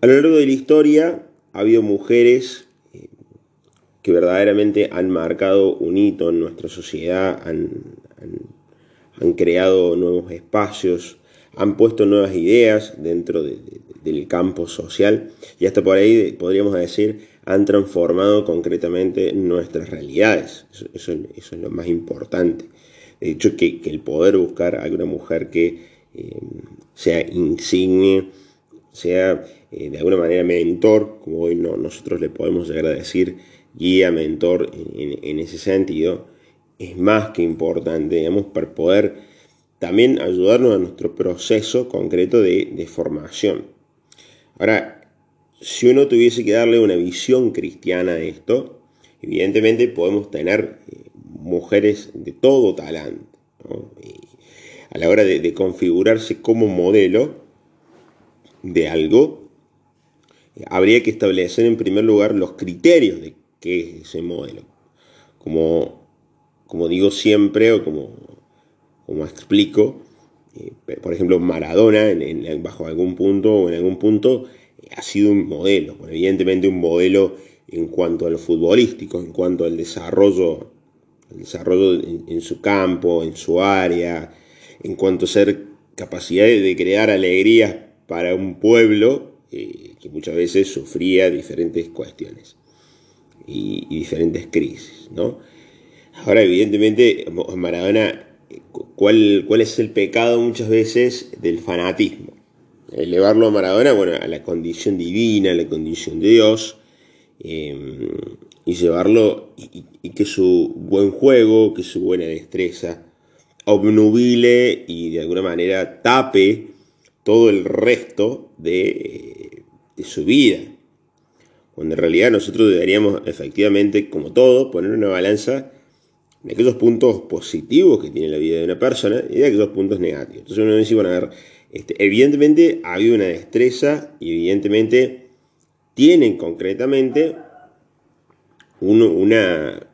A lo largo de la historia ha habido mujeres eh, que verdaderamente han marcado un hito en nuestra sociedad, han, creado nuevos espacios, han puesto nuevas ideas dentro del campo social y hasta por ahí podríamos decir han transformado concretamente nuestras realidades. Eso, es lo más importante. De hecho, que, el poder buscar a una mujer que eh, sea insigne, sea eh, de alguna manera mentor, como hoy no, nosotros le podemos llegar a decir guía, mentor en, ese sentido, es más que importante, digamos, para poder también ayudarnos a nuestro proceso concreto de, formación. Ahora, si uno tuviese que darle una visión cristiana a esto, evidentemente podemos tener eh, mujeres de todo talante. a la hora de, configurarse como modelo de algo, habría que establecer en primer lugar los criterios de qué es ese modelo. Como, como digo siempre o como, como explico, eh, por ejemplo, Maradona en, bajo algún punto o en algún punto ha sido un modelo, evidentemente un modelo en cuanto a lo futbolístico, en cuanto al desarrollo, desarrollo en, su campo, en su área, en cuanto a ser capacidad de crear alegrías para un pueblo eh, que muchas veces sufría diferentes cuestiones y, diferentes crisis. ¿no? Ahora, evidentemente, Maradona, ¿cuál, ¿cuál es el pecado muchas veces del fanatismo? elevarlo a Maradona, bueno, a la condición divina, a la condición de Dios, em, y llevarlo, y, que su buen juego, que su buena destreza, obnubile y de alguna manera tape todo el resto de, de su vida. Cuando en realidad nosotros deberíamos efectivamente, como todo, poner una balanza de aquellos puntos positivos que tiene la vida de una persona y de aquellos puntos negativos. Entonces uno dice, bueno, a ver, este, evidentemente ha habido una destreza y evidentemente tienen concretamente una,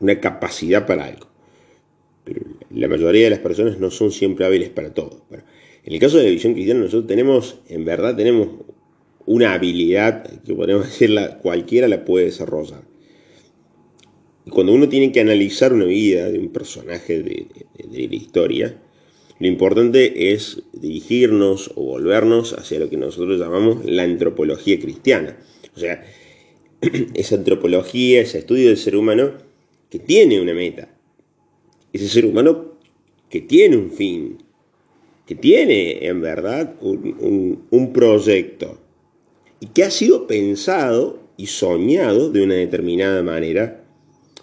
una capacidad para algo. Pero la mayoría de las personas no son siempre hábiles para todo. En el caso de la visión cristiana nosotros tenemos, en verdad tenemos una habilidad que podemos decirla, cualquiera la puede desarrollar. Y cuando uno tiene que analizar una vida de un personaje de la historia, lo importante es dirigirnos o volvernos hacia lo que nosotros llamamos la antropología cristiana. O sea, esa antropología, ese estudio del ser humano que tiene una meta. Ese ser humano que tiene un fin, que tiene en verdad un, un proyecto y que ha sido pensado y soñado de una determinada manera,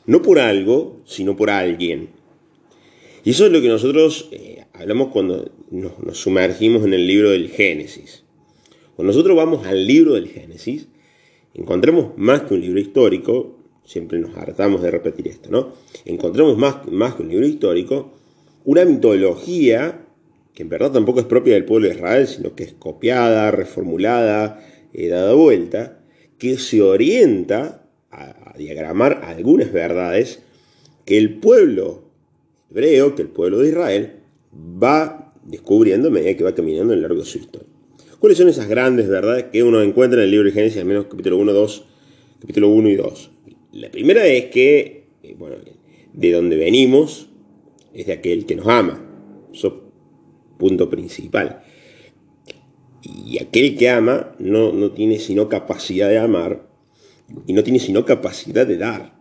no por algo, sino por alguien. Y eso es lo que nosotros eh, hablamos cuando nos, sumergimos en el libro del Génesis. Cuando nosotros vamos al libro del Génesis, encontramos más que un libro histórico, siempre nos hartamos de repetir esto, ¿no? Encontramos más, más que un libro histórico, una mitología que en verdad tampoco es propia del pueblo de Israel, sino que es copiada, reformulada, eh, dada vuelta, que se orienta a diagramar algunas verdades que el pueblo hebreo que el pueblo de Israel va descubriendo a medida que va caminando en largo de su historia. ¿Cuáles son esas grandes verdades que uno encuentra en el libro de Génesis, al menos capítulo 1, 2, capítulo 1 y 2? La primera es que, eh, bueno, de donde venimos es de aquel que nos ama. Punto principal. Y aquel que ama no, no tiene sino capacidad de amar y no tiene sino capacidad de dar.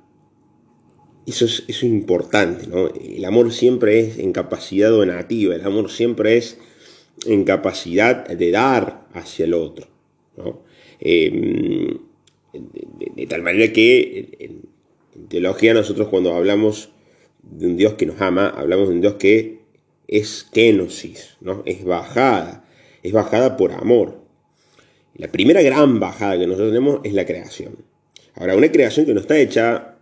Eso es, importante, ¿no? El amor siempre es en capacidad donativa, el amor siempre es en capacidad de dar hacia el otro. Em, de, tal manera que en, teología nosotros cuando hablamos de un Dios que nos ama, hablamos de un Dios que es kenosis, ¿no? Es bajada, es bajada por amor. La primera gran bajada que nosotros tenemos es la creación. Ahora, una creación que no está hecha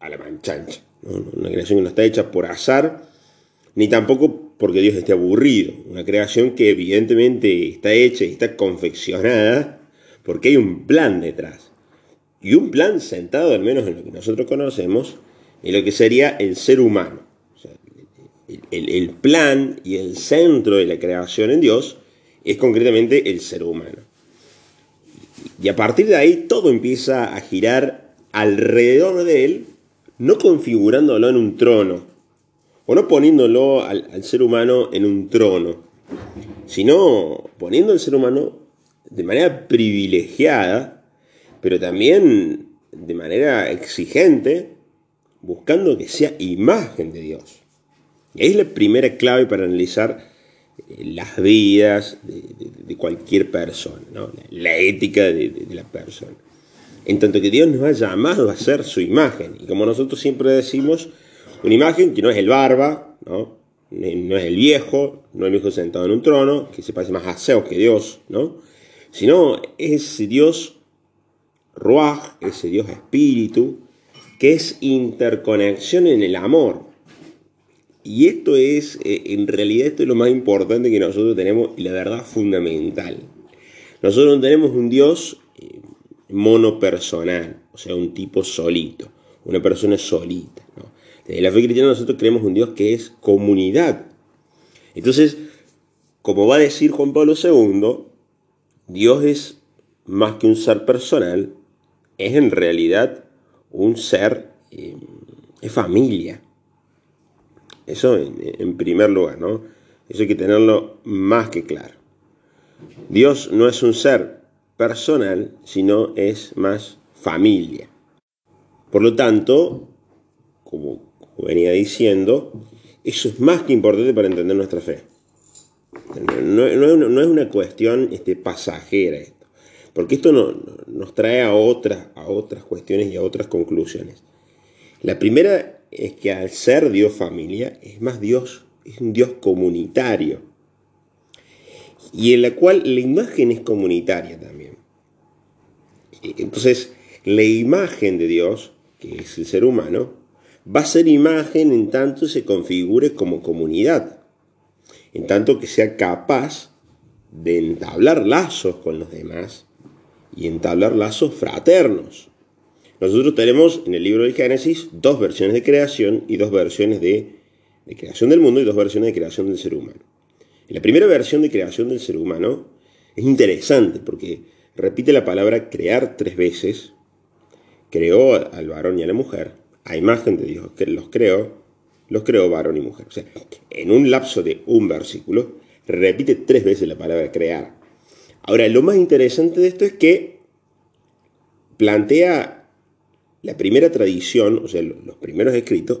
a la manchancha. Una creación que no está hecha por azar, ni tampoco porque Dios esté aburrido. Una creación que evidentemente está hecha y está confeccionada porque hay un plan detrás. Y un plan sentado, al menos en lo que nosotros conocemos, en lo que sería el ser humano. El, plan y el centro de la creación en Dios es concretamente el ser humano. Y a partir de ahí todo empieza a girar alrededor de él, no configurándolo en un trono, o no poniéndolo al, ser humano en un trono, sino poniendo al ser humano de manera privilegiada, pero también de manera exigente, buscando que sea imagen de Dios. Y ahí es la primera clave para analizar eh, las vidas de, cualquier persona, la ética de, la persona. En tanto que Dios nos ha llamado a ser su imagen. Y como nosotros siempre decimos, una imagen que no es el barba, ¿no? no es el viejo, no es el viejo sentado en un trono, que se parece más a Zeus que Dios, ¿no? sino ese Dios Ruach, ese Dios espíritu, que es interconexión en el amor. Y esto es, eh, en realidad, esto es lo más importante que nosotros tenemos y la verdad fundamental. Nosotros no tenemos un Dios eh, monopersonal, o sea, un tipo solito, una persona solita. Desde la fe cristiana nosotros creemos un Dios que es comunidad. Entonces, como va a decir Juan Pablo II, Dios es más que un ser personal, es en realidad un ser, eh, es familia. Eso en, primer lugar, ¿no? Eso hay que tenerlo más que claro. Dios no es un ser personal, sino es más familia. Por lo tanto, como, venía diciendo, eso es más que importante para entender nuestra fe. No, es una cuestión este, pasajera esto, porque esto nos trae a otras, a otras cuestiones y a otras conclusiones. La primera es que al ser Dios familia, es más Dios, es un Dios comunitario. Y en la cual la imagen es comunitaria también. Entonces, la imagen de Dios, que es el ser humano, va a ser imagen en tanto se configure como comunidad, en tanto que sea capaz de entablar lazos con los demás y entablar lazos fraternos. Nosotros tenemos en el libro del Génesis dos versiones de creación y dos versiones de, creación del mundo y dos versiones de creación del ser humano. La primera versión de creación del ser humano es interesante porque repite la palabra crear tres veces. Creó al varón y a la mujer, a imagen de Dios que los creó, los creó varón y mujer. O sea, en un lapso de un versículo repite tres veces la palabra crear. Ahora, lo más interesante de esto es que plantea la primera tradición, o sea, los primeros escritos,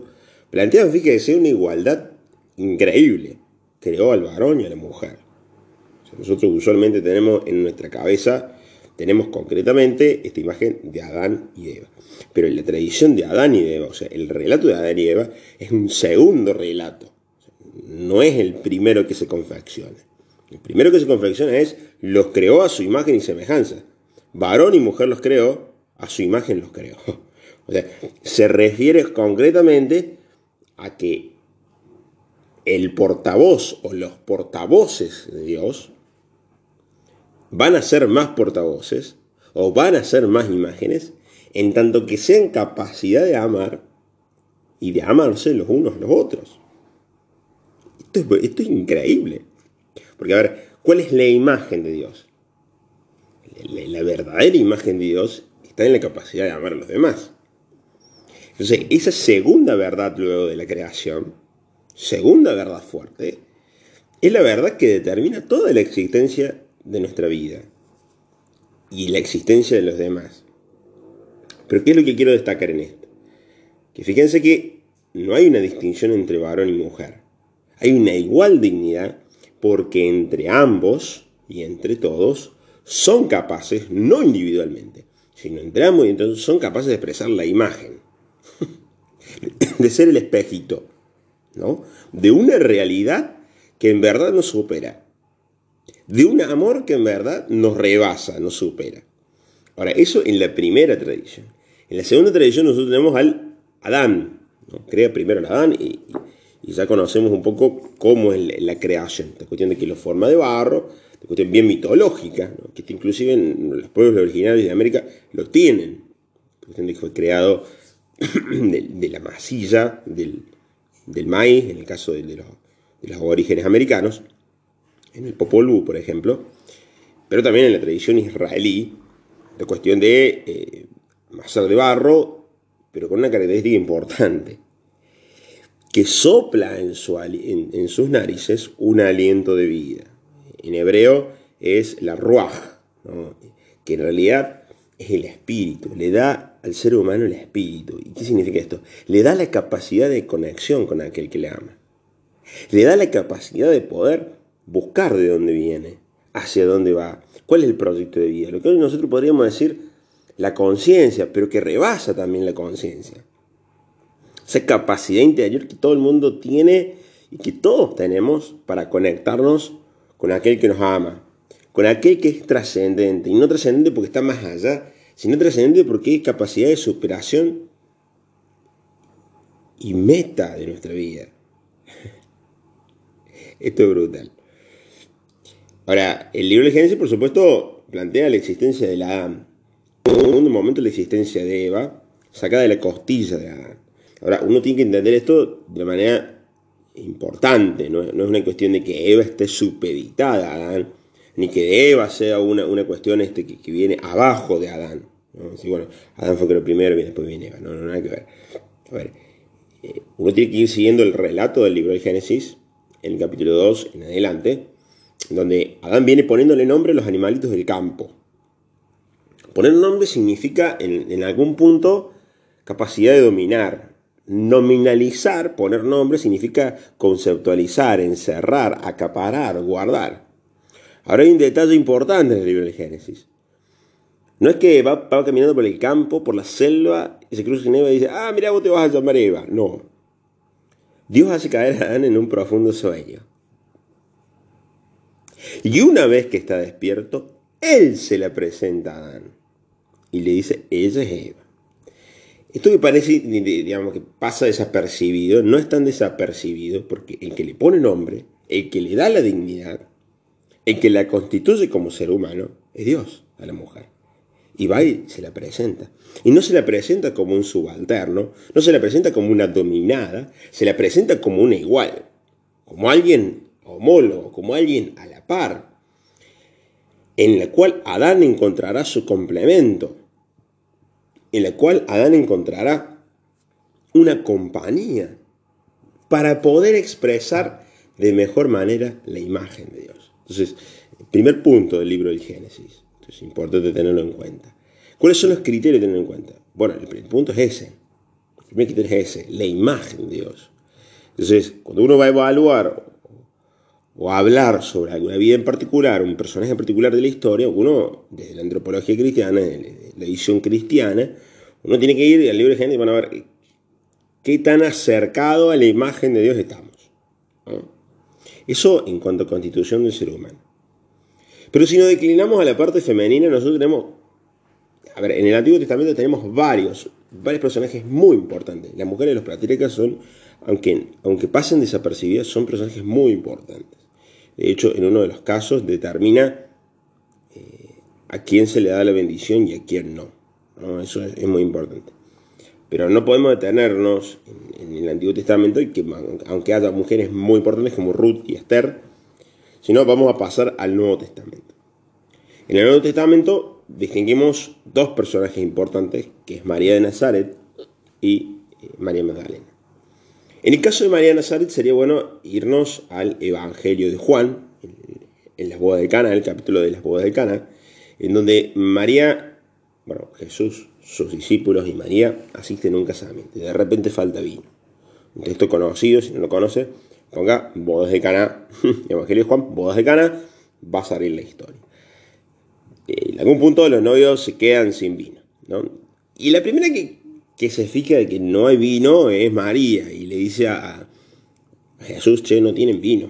plantean, fíjese, una igualdad increíble. Creó al varón y a la mujer. nosotros usualmente tenemos en nuestra cabeza, tenemos concretamente esta imagen de Adán y Eva. Pero en la tradición de Adán y Eva, o sea, el relato de Adán y Eva es un segundo relato. no es el primero que se confecciona. El primero que se confecciona es los creó a su imagen y semejanza. Varón y mujer los creó, a su imagen los creó. O sea, se refiere concretamente a que el portavoz o los portavoces de Dios van a ser más portavoces o van a ser más imágenes en tanto que sean capacidad de amar y de amarse los unos a los otros. Esto es, increíble. Porque a ver, ¿cuál es la imagen de Dios? La verdadera imagen de Dios está en la capacidad de amar a los demás. Entonces, esa segunda verdad luego de la creación, segunda verdad fuerte, es la verdad que determina toda la existencia de nuestra vida y la existencia de los demás. Pero ¿qué es lo que quiero destacar en esto? Que fíjense que no hay una distinción entre varón y mujer. Hay una igual dignidad porque entre ambos y entre todos son capaces, no individualmente, sino entre ambos y entonces son capaces de expresar la imagen de ser el espejito, ¿no? De una realidad que en verdad nos supera. De un amor que en verdad nos rebasa, nos supera. Ahora, eso en la primera tradición. En la segunda tradición nosotros tenemos al Adán. ¿no? Crea primero al Adán y, ya conocemos un poco cómo es la, creación. Esta cuestión de que lo forma de barro, esta cuestión bien mitológica, que inclusive en los pueblos originarios de América lo tienen. La cuestión de que fue creado de, la masilla del, maíz, en el caso de, los, orígenes americanos. en el Popol Vuh, por ejemplo, pero también en la tradición israelí, la cuestión de eh, de barro, pero con una característica importante, que sopla en, su, en, sus narices un aliento de vida. En hebreo es la ruaj, que en realidad es el espíritu, le da al ser humano el espíritu. ¿Y qué significa esto? Le da la capacidad de conexión con aquel que le ama. Le da la capacidad de poder buscar de dónde viene, hacia dónde va, cuál es el proyecto de vida. Lo que hoy nosotros podríamos decir la conciencia, pero que rebasa también la conciencia. Esa capacidad interior que todo el mundo tiene y que todos tenemos para conectarnos con aquel que nos ama, con aquel que es trascendente, y no trascendente porque está más allá, sino trascendente porque es capacidad de superación y meta de nuestra vida. Esto es brutal. Ahora, el libro de Génesis, por supuesto, plantea la existencia de la en un momento la existencia de Eva, sacada de la costilla de Adán. Ahora, uno tiene que entender esto de manera importante, no, es una cuestión de que Eva esté supeditada a Adán, ni que Eva sea una, cuestión este, que, viene abajo de Adán. bueno, Adán fue lo primero y después viene Eva, no, no, nada que ver. A ver, eh, uno tiene que ir siguiendo el relato del libro de Génesis, en el capítulo 2 en adelante, donde Adán viene poniéndole nombre a los animalitos del campo. Poner nombre significa en, algún punto capacidad de dominar. Nominalizar, poner nombre, significa conceptualizar, encerrar, acaparar, guardar. Ahora hay un detalle importante en el libro de Génesis. No es que va, caminando por el campo, por la selva, y se cruza con Eva y dice, ah, mira, vos te vas a llamar Eva. No. Dios hace caer a Adán en un profundo sueño. Y una vez que está despierto, Él se le presenta a Adán y le dice, ella es Eva. Esto que parece, digamos, que pasa desapercibido, no es tan desapercibido porque el que le pone nombre, el que le da la dignidad, el que la constituye como ser humano, es Dios a la mujer. Y va y se la presenta. Y no se la presenta como un subalterno, no se la presenta como una dominada, se la presenta como una igual, como alguien homólogo, como alguien a la par, en la cual Adán encontrará su complemento, en la cual Adán encontrará una compañía para poder expresar de mejor manera la imagen de Dios. Entonces, primer punto del libro del Génesis, es importante tenerlo en cuenta. ¿Cuáles son los criterios de tenerlo en cuenta? Bueno, el primer punto es ese. El primer criterio es ese, la imagen de Dios. Entonces, cuando uno va a evaluar o hablar sobre alguna vida en particular, un personaje en particular de la historia, uno, desde la antropología cristiana, la edición cristiana, uno tiene que ir al libro de Génesis y van a ver qué tan acercado a la imagen de Dios estamos. Eso en cuanto a constitución del ser humano. Pero si nos declinamos a la parte femenina, nosotros tenemos, a ver, en el Antiguo Testamento tenemos varios, varios personajes muy importantes. Las mujeres de los patriarcas son, aunque, aunque pasen desapercibidas, son personajes muy importantes. De hecho, en uno de los casos determina eh, a quién se le da la bendición y a quién no. Eso es, muy importante. Pero no podemos detenernos en, el Antiguo Testamento, que, aunque haya mujeres muy importantes como Ruth y Esther, sino vamos a pasar al Nuevo Testamento. En el Nuevo Testamento distinguimos dos personajes importantes, que es María de Nazaret y eh, María Magdalena. En el caso de María Nazaret sería bueno irnos al Evangelio de Juan, en las bodas de Cana, el capítulo de las bodas de Cana, en donde María, bueno, Jesús, sus discípulos y María asisten a un casamiento y de repente falta vino. Un texto conocido, si no lo conoce, ponga bodas de Cana, Evangelio de Juan, bodas de Cana, va a salir la historia. En algún punto los novios se quedan sin vino. Y la primera que se fija de que no hay vino es María y le dice a, Jesús, che, no tienen vino.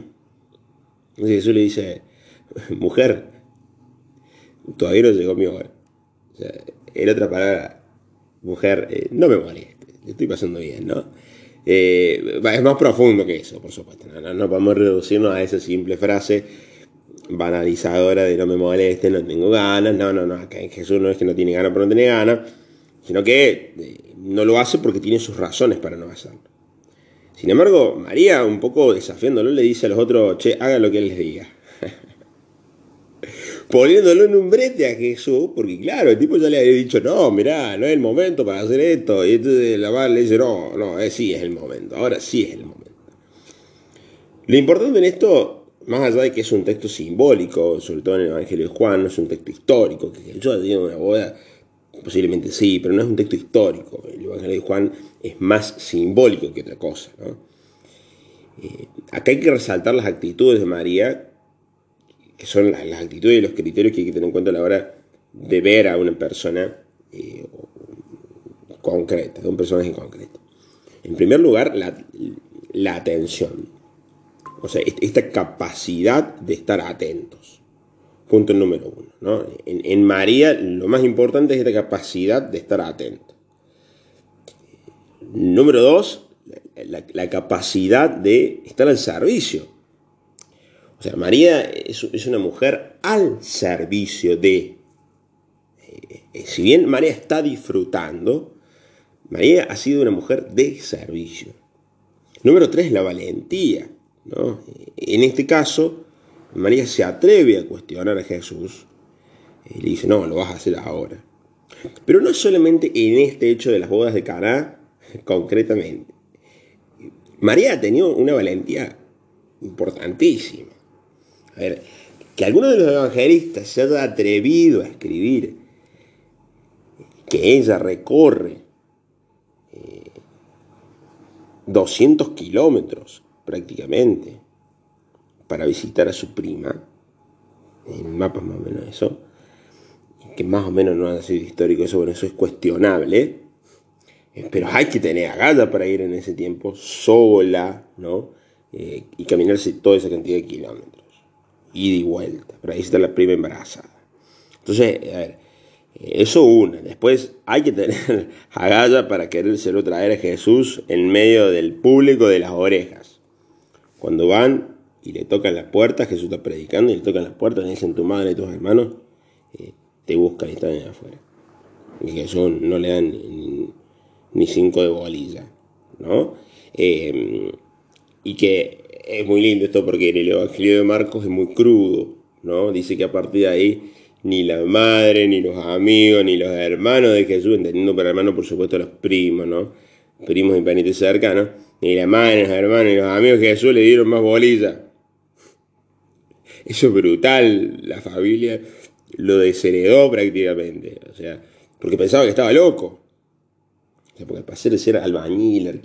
Entonces Jesús le dice, mujer, todavía no llegó mi hora. En otra palabra, mujer, eh, no me moleste, le estoy pasando bien, ¿no? Eh, es más profundo que eso, por supuesto. No, no, podemos reducirnos a esa simple frase banalizadora de no me moleste, no tengo ganas. No, no, no. Jesús no es que no tiene ganas, pero no tiene ganas sino que eh, no lo hace porque tiene sus razones para no hacerlo. Sin embargo, María, un poco desafiándolo, le dice a los otros, che, hagan lo que él les diga. Poniéndolo en un brete a Jesús, porque claro, el tipo ya le había dicho, no, mirá, no es el momento para hacer esto. Y entonces la madre le dice, no, no, eh, sí es el momento, ahora sí es el momento. Lo importante en esto, más allá de que es un texto simbólico, sobre todo en el Evangelio de Juan, no es un texto histórico, que yo digo una boda, posiblemente sí, pero no es un texto histórico. El Evangelio de Juan es más simbólico que otra cosa. Eh, acá hay que resaltar las actitudes de María que son las, actitudes y los criterios que hay que tener en cuenta a la hora de ver a una persona eh, concreta, de un personaje concreto. En primer lugar, la, atención. O sea, esta capacidad de estar atentos. Punto número uno. En, María lo más importante es esta capacidad de estar atento. Número dos, la capacidad de estar al servicio o sea, María es, una mujer al servicio de... Eh, si bien María está disfrutando, María ha sido una mujer de servicio. Número tres, la valentía. En este caso, María se atreve a cuestionar a Jesús y le dice, no, lo vas a hacer ahora. Pero no solamente en este hecho de las bodas de Caná, concretamente. María ha tenido una valentía importantísima. A ver, que alguno de los evangelistas se haya atrevido a escribir que ella recorre 200 eh, kilómetros prácticamente para visitar a su prima, en mapas más o menos eso, que más o menos no ha sido histórico, eso, bueno, eso es cuestionable, eh, pero hay que tener agallas para ir en ese tiempo sola, ¿no? Eh, y caminarse toda esa cantidad de kilómetros ida y vuelta. Pero ahí está la prima embarazada. Entonces, a ver, eso una. Después hay que tener agalla para querérselo traer a Jesús en medio del público de las orejas. Cuando van y le tocan las puertas, Jesús está predicando y le tocan las puertas, le dicen tu madre y tus hermanos, eh, te buscan y están allá afuera. Y Jesús no le dan ni, cinco de bolilla, ¿no? Eh, y que es muy lindo esto porque en el Evangelio de Marcos es muy crudo, ¿no? Dice que a partir de ahí ni la madre, ni los amigos, ni los hermanos de Jesús, entendiendo por hermanos por supuesto los primos, ¿no? Primos y parientes cercanos, ni la madre, ni los hermanos, ni los amigos de Jesús le dieron más bolilla. Eso es brutal, la familia lo desheredó prácticamente, o sea, porque pensaba que estaba loco porque pasar de ser albañil,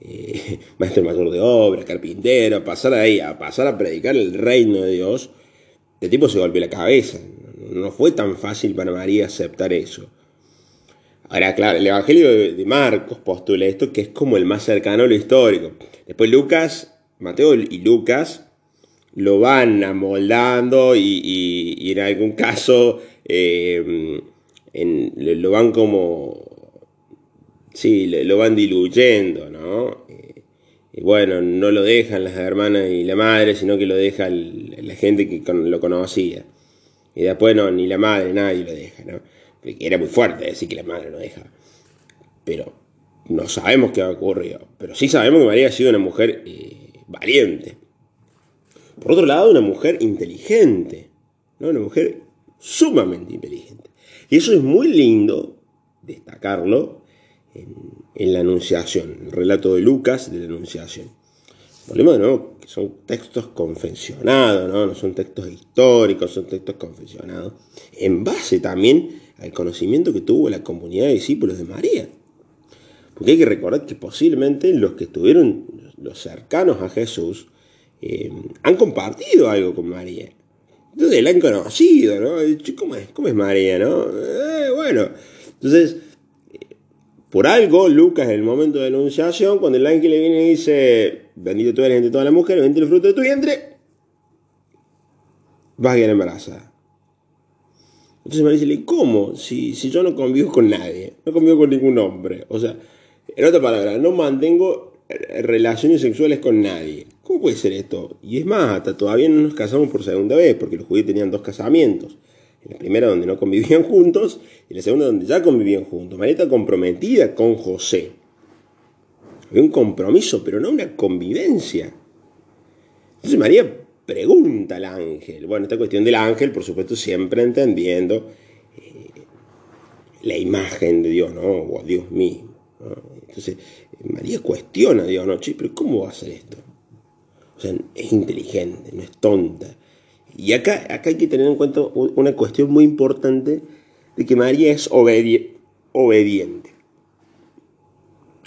eh, maestro mayor de obras, carpintero, pasar ahí a pasar a predicar el reino de Dios, el tipo se golpeó la cabeza. No fue tan fácil para María aceptar eso. Ahora, claro, el Evangelio de Marcos postula esto, que es como el más cercano a lo histórico. Después Lucas, Mateo y Lucas lo van amoldando y, en algún caso eh, lo van como sí, lo van diluyendo, ¿no? Y bueno, no lo dejan las hermanas y la madre, sino que lo deja la gente que lo conocía. Y después no, ni la madre, nadie lo deja, ¿no? era muy fuerte decir que la madre lo deja. Pero no sabemos qué ha ocurrido. Pero sí sabemos que María ha sido una mujer eh, valiente. Por otro lado, una mujer inteligente, ¿no? Una mujer sumamente inteligente. Y eso es muy lindo destacarlo en, la Anunciación, el relato de Lucas de la Anunciación. Volvemos nuevo que son textos confesionados, ¿no? no son textos históricos, son textos confesionados, en base también al conocimiento que tuvo la comunidad de discípulos de María. Porque hay que recordar que posiblemente los que estuvieron, los cercanos a Jesús, eh, han compartido algo con María. Entonces la han conocido, ¿no? ¿Cómo es, cómo es María, no? Eh, bueno, entonces por algo, Lucas, en el momento de la anunciación, cuando el ángel le viene y dice, bendito tú eres entre todas las mujeres, bendito el fruto de tu vientre, vas a quedar embarazada. Entonces me dice, ¿cómo? Si, si yo no convivo con nadie, no convivo con ningún hombre. O sea, en otra palabra, no mantengo relaciones sexuales con nadie. ¿Cómo puede ser esto? Y es más, hasta todavía no nos casamos por segunda vez, porque los judíos tenían dos casamientos la primera donde no convivían juntos y la segunda donde ya convivían juntos. María está comprometida con José. Había un compromiso, pero no una convivencia. Entonces María pregunta al ángel. Bueno, esta cuestión del ángel, por supuesto, siempre entendiendo eh, la imagen de Dios, ¿no? O a Dios mismo. Entonces, María cuestiona a Dios, ¿no? pero ¿cómo va a hacer esto? O sea, es inteligente, no es tonta. Y acá, acá hay que tener en cuenta una cuestión muy importante de que María es obediente.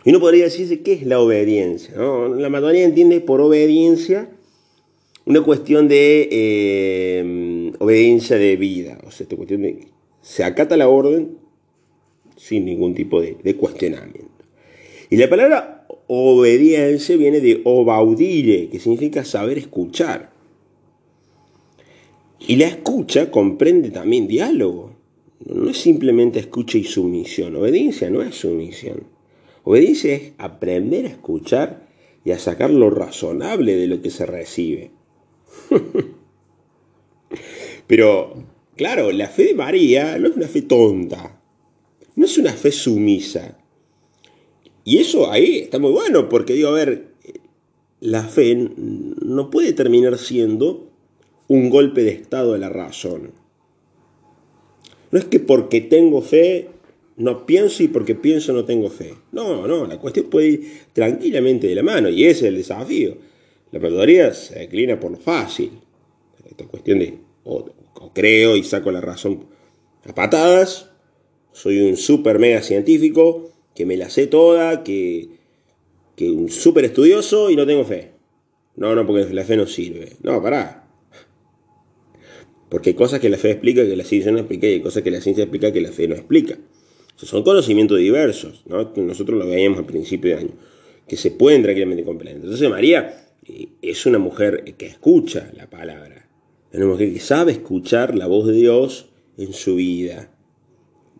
Y uno podría decirse, ¿qué es la obediencia? La mayoría entiende por obediencia una cuestión de eh, obediencia de vida. O sea, esta cuestión de se acata la orden sin ningún tipo de, de cuestionamiento. Y la palabra obediencia viene de obaudire, que significa saber escuchar. Y la escucha comprende también diálogo. No es simplemente escucha y sumisión. Obediencia no es sumisión. Obediencia es aprender a escuchar y a sacar lo razonable de lo que se recibe. Pero, claro, la fe de María no es una fe tonta. No es una fe sumisa. Y eso ahí está muy bueno, porque digo, a ver, la fe no puede terminar siendo un golpe de estado de la razón. No es que porque tengo fe no pienso y porque pienso no tengo fe. No, no, la cuestión puede ir tranquilamente de la mano y ese es el desafío. La mayoría se declina por lo fácil. Esta cuestión de o, creo y saco la razón a patadas, soy un super mega científico, que me la sé toda, que, que un super estudioso y no tengo fe. No, no, porque la fe no sirve. No, pará. Porque hay cosas que la fe explica que la ciencia no explica y hay cosas que la ciencia explica que la fe no explica. son conocimientos diversos, ¿no? Nosotros lo veíamos al principio de año, que se pueden tranquilamente comprender. Entonces María eh, es una mujer que escucha la palabra, es una mujer que sabe escuchar la voz de Dios en su vida.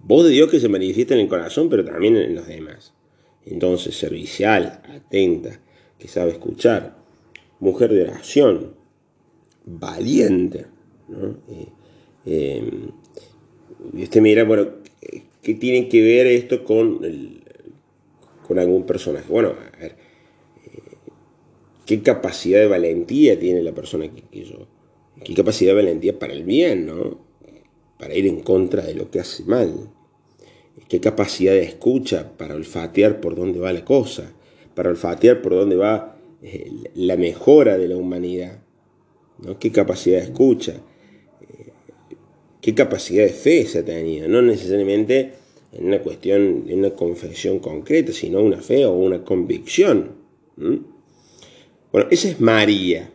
Voz de Dios que se manifiesta en el corazón, pero también en los demás. Entonces, servicial, atenta, que sabe escuchar, mujer de oración, valiente, eh, em, y usted mira, bueno, ¿qué tiene que ver esto con, con algún personaje? Bueno, a ver, eh, ¿qué capacidad de valentía tiene la persona que, yo? ¿Qué capacidad de valentía para el bien, no? Para ir en contra de lo que hace mal. ¿Qué capacidad de escucha para olfatear por dónde va la cosa? Para olfatear por dónde va eh, la mejora de la humanidad. ¿no? ¿Qué capacidad de escucha? Qué capacidad de fe se tenido, no necesariamente en una cuestión, en una confesión concreta, sino una fe o una convicción. Bueno, esa es María.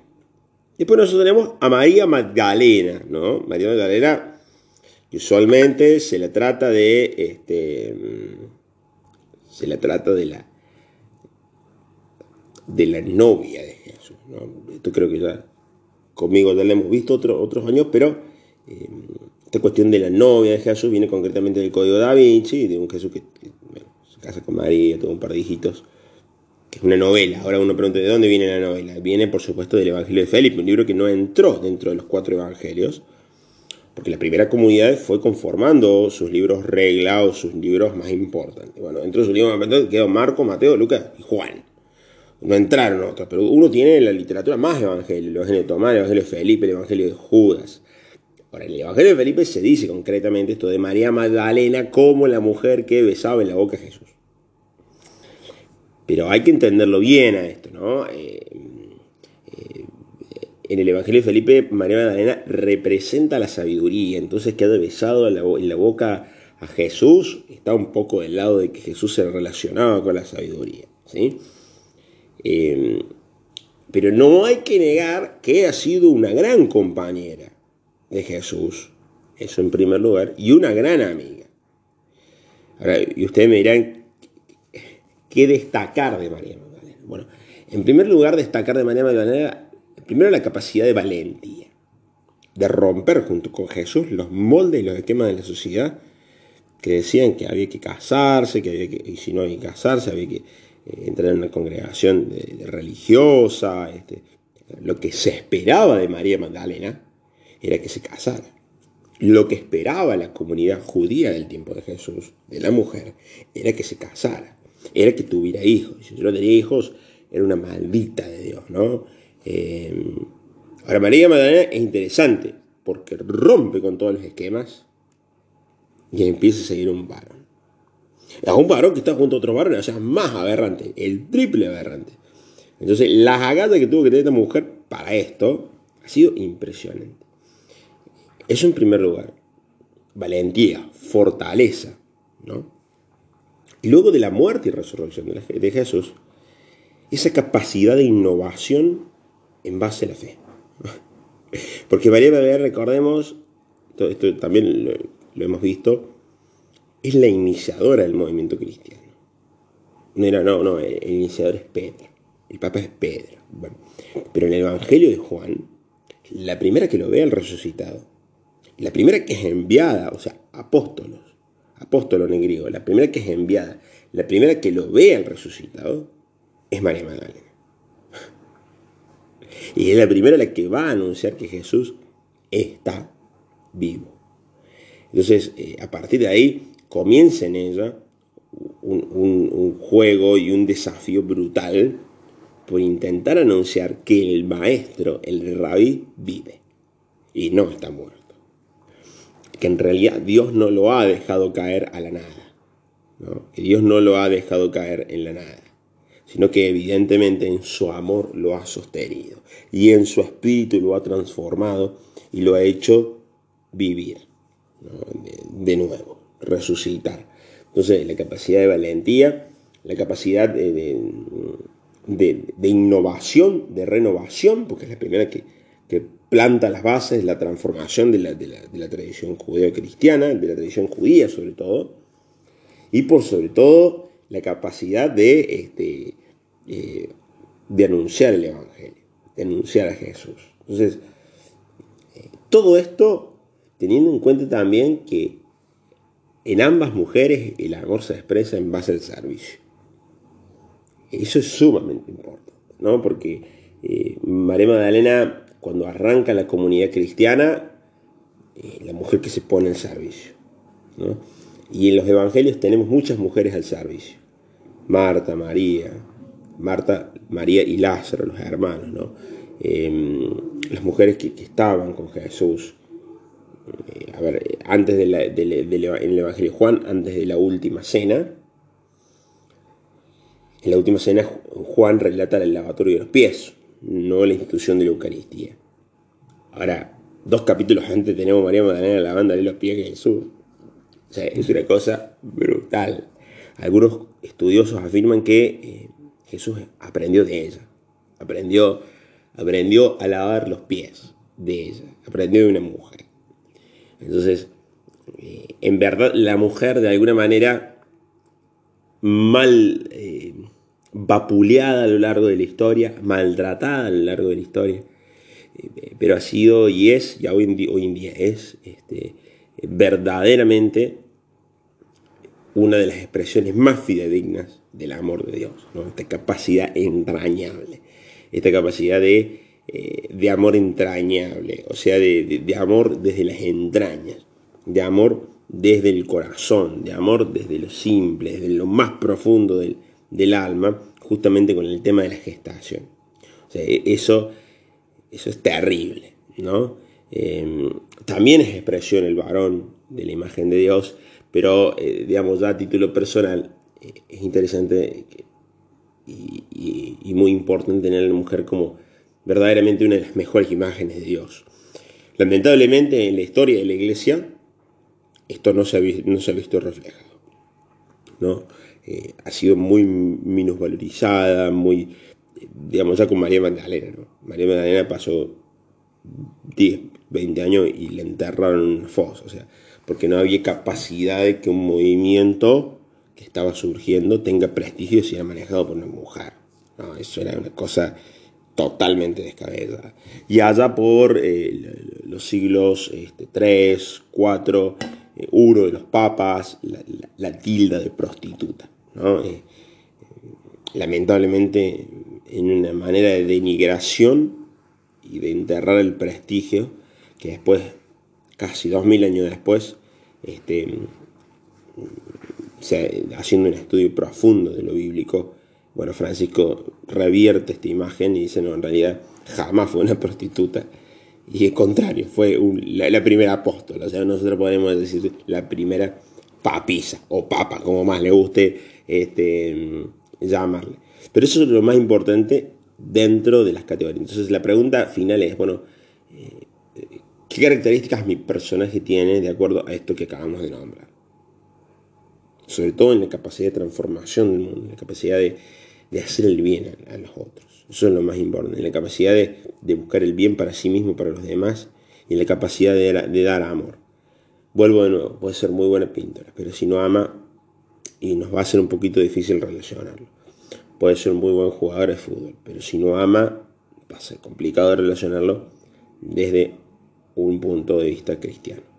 Después nosotros tenemos a María Magdalena, ¿no? María Magdalena, usualmente se la trata de, este, se la trata de la, de la novia de Jesús, ¿no? Esto creo que ya conmigo ya lo hemos visto otros años, pero eh, esta cuestión de la novia de Jesús viene concretamente del Código da Vinci, de un Jesús que se casa con María, tuvo un par de hijitos, que es una novela. Ahora uno pregunta, ¿de dónde viene la novela? Viene, por supuesto, del Evangelio de Felipe, un libro que no entró dentro de los cuatro evangelios, porque la primera comunidad fue conformando sus libros reglados, sus libros más importantes. Bueno, dentro de sus libros más importantes quedó Marco, Mateo, Lucas y Juan. No entraron otros, pero uno tiene la literatura más evangelio, el Evangelio de Tomás, el Evangelio de Felipe, el Evangelio de Judas. Ahora, en el Evangelio de Felipe se dice concretamente esto de María Magdalena como la mujer que besaba en la boca a Jesús. Pero hay que entenderlo bien a esto, ¿no? Eh, eh, en el Evangelio de Felipe, María Magdalena representa la sabiduría, entonces que ha besado en la boca a Jesús está un poco del lado de que Jesús se relacionaba con la sabiduría, ¿sí? Eh, pero no hay que negar que ha sido una gran compañera de Jesús, eso en primer lugar, y una gran amiga. Ahora, y ustedes me dirán, ¿qué destacar de María Magdalena? Bueno, en primer lugar, destacar de María Magdalena, primero la capacidad de valentía, de romper junto con Jesús los moldes y los esquemas de la sociedad que decían que había que casarse, que había que, y si no había que casarse, había que eh, entrar en una congregación religiosa, este, lo que se esperaba de María Magdalena, era que se casara. Lo que esperaba la comunidad judía del tiempo de Jesús, de la mujer, era que se casara, era que tuviera hijos. Si no tenía hijos, era una maldita de Dios, ¿no? Eh, Ahora, María Magdalena es interesante porque rompe con todos los esquemas y empieza a seguir un varón. Es un varón que está junto a otro varón, o sea, más aberrante, el triple aberrante. Entonces, las agallas que tuvo que tener esta mujer para esto ha sido impresionante. Eso en primer lugar. Valentía, fortaleza, ¿no? Y luego de la muerte y resurrección de Jesús, esa capacidad de innovación en base a la fe. Porque María Magdalena, recordemos, esto también lo, hemos visto, es la iniciadora del movimiento cristiano. No era, no, no, el iniciador es Pedro. El Papa es Pedro. pero en el Evangelio de Juan, la primera que lo ve al resucitado, la primera que es enviada, o sea, apóstolos, apóstolo en griego, la primera que es enviada, la primera que lo ve al resucitado, es María Magdalena. Y es la primera la que va a anunciar que Jesús está vivo. Entonces, eh, a partir de ahí, comienza en ella un, juego y un desafío brutal por intentar anunciar que el maestro, el rabí, vive y no está muerto. Que en realidad Dios no lo ha dejado caer a la nada. Que Dios no lo ha dejado caer en la nada sino que evidentemente en su amor lo ha sostenido y en su espíritu lo ha transformado y lo ha hecho vivir de, nuevo, resucitar. Entonces, la capacidad de valentía, la capacidad de, innovación, de renovación, porque es la primera que, planta las bases de la transformación de la, la tradición judeo-cristiana, de la tradición judía sobre todo, y por sobre todo la capacidad de, este, eh, de anunciar el Evangelio, de anunciar a Jesús. Entonces, eh, todo esto teniendo en cuenta también que en ambas mujeres el amor se expresa en base al servicio. Eso es sumamente importante, ¿no? Porque eh, María Magdalena, cuando arranca la comunidad cristiana, la mujer que se pone al servicio, ¿no? Y en los evangelios tenemos muchas mujeres al servicio. Marta, María, Marta, María y Lázaro, los hermanos, ¿no? Em, las mujeres que, estaban con Jesús. Eh, a ver, antes de la, en el Evangelio de Juan, antes de la última cena, en la última cena Juan relata el lavatorio de los pies, no la institución de la Eucaristía. Ahora, dos capítulos antes tenemos María Magdalena lavándole los pies a Jesús. O sea, es una cosa brutal. Algunos estudiosos afirman que eh, Jesús aprendió de ella, aprendió, aprendió a lavar los pies de ella, aprendió de una mujer. Entonces, eh, en verdad, la mujer de alguna manera mal eh, vapuleada a lo largo de la historia, maltratada a lo largo de la historia, pero ha sido y es, ya hoy en día, es este, verdaderamente una de las expresiones más fidedignas del amor de Dios, esta capacidad entrañable, esta capacidad de, eh, amor entrañable, o sea, de, amor desde las entrañas, de amor desde el corazón, de amor desde lo simple, desde lo más profundo del, alma, justamente con el tema de la gestación. O sea, e, eso, eso es terrible, ¿no? Em, también es expresión el varón de la imagen de Dios, pero eh, digamos ya a título personal eh, es interesante y, muy importante tener a la mujer como verdaderamente una de las mejores imágenes de Dios. Lamentablemente en la historia de la iglesia esto no se ha, no se ha visto reflejado. ¿no? Eh, ha sido muy minusvalorizada, muy, digamos ya con María Magdalena. ¿no? María Magdalena pasó 10, 20 años y le enterraron en una fosa. O sea, porque no había capacidad de que un movimiento que estaba surgiendo tenga prestigio si era manejado por una mujer. eso era una cosa totalmente descabellada. Y allá por eh, los siglos 3, 4, 1 de los papas, la, tilda de prostituta. Eh, lamentablemente, en una manera de denigración y de enterrar el prestigio que después casi dos mil años después, este, haciendo un estudio profundo de lo bíblico, Bueno, Francisco revierte esta imagen y dice, no, en realidad jamás fue una prostituta. Y es contrario, fue la, primera apóstola. O sea, nosotros podemos decir la primera papisa o papa, como más le guste este, llamarle. Pero eso es lo más importante dentro de las categorías. Entonces la pregunta final es, bueno, eh, ¿qué características mi personaje tiene de acuerdo a esto que acabamos de nombrar? Sobre todo en la capacidad de transformación del mundo, en la capacidad de, hacer el bien a, los otros. Eso es lo más importante, en la capacidad de, buscar el bien para sí mismo para los demás, y en la capacidad de, de dar amor. Vuelvo de nuevo, puede ser muy buena pintora, pero si no ama, y nos va a ser un poquito difícil relacionarlo puede ser un muy buen jugador de fútbol, pero si no ama, va a ser complicado de relacionarlo desde un punto de vista cristiano.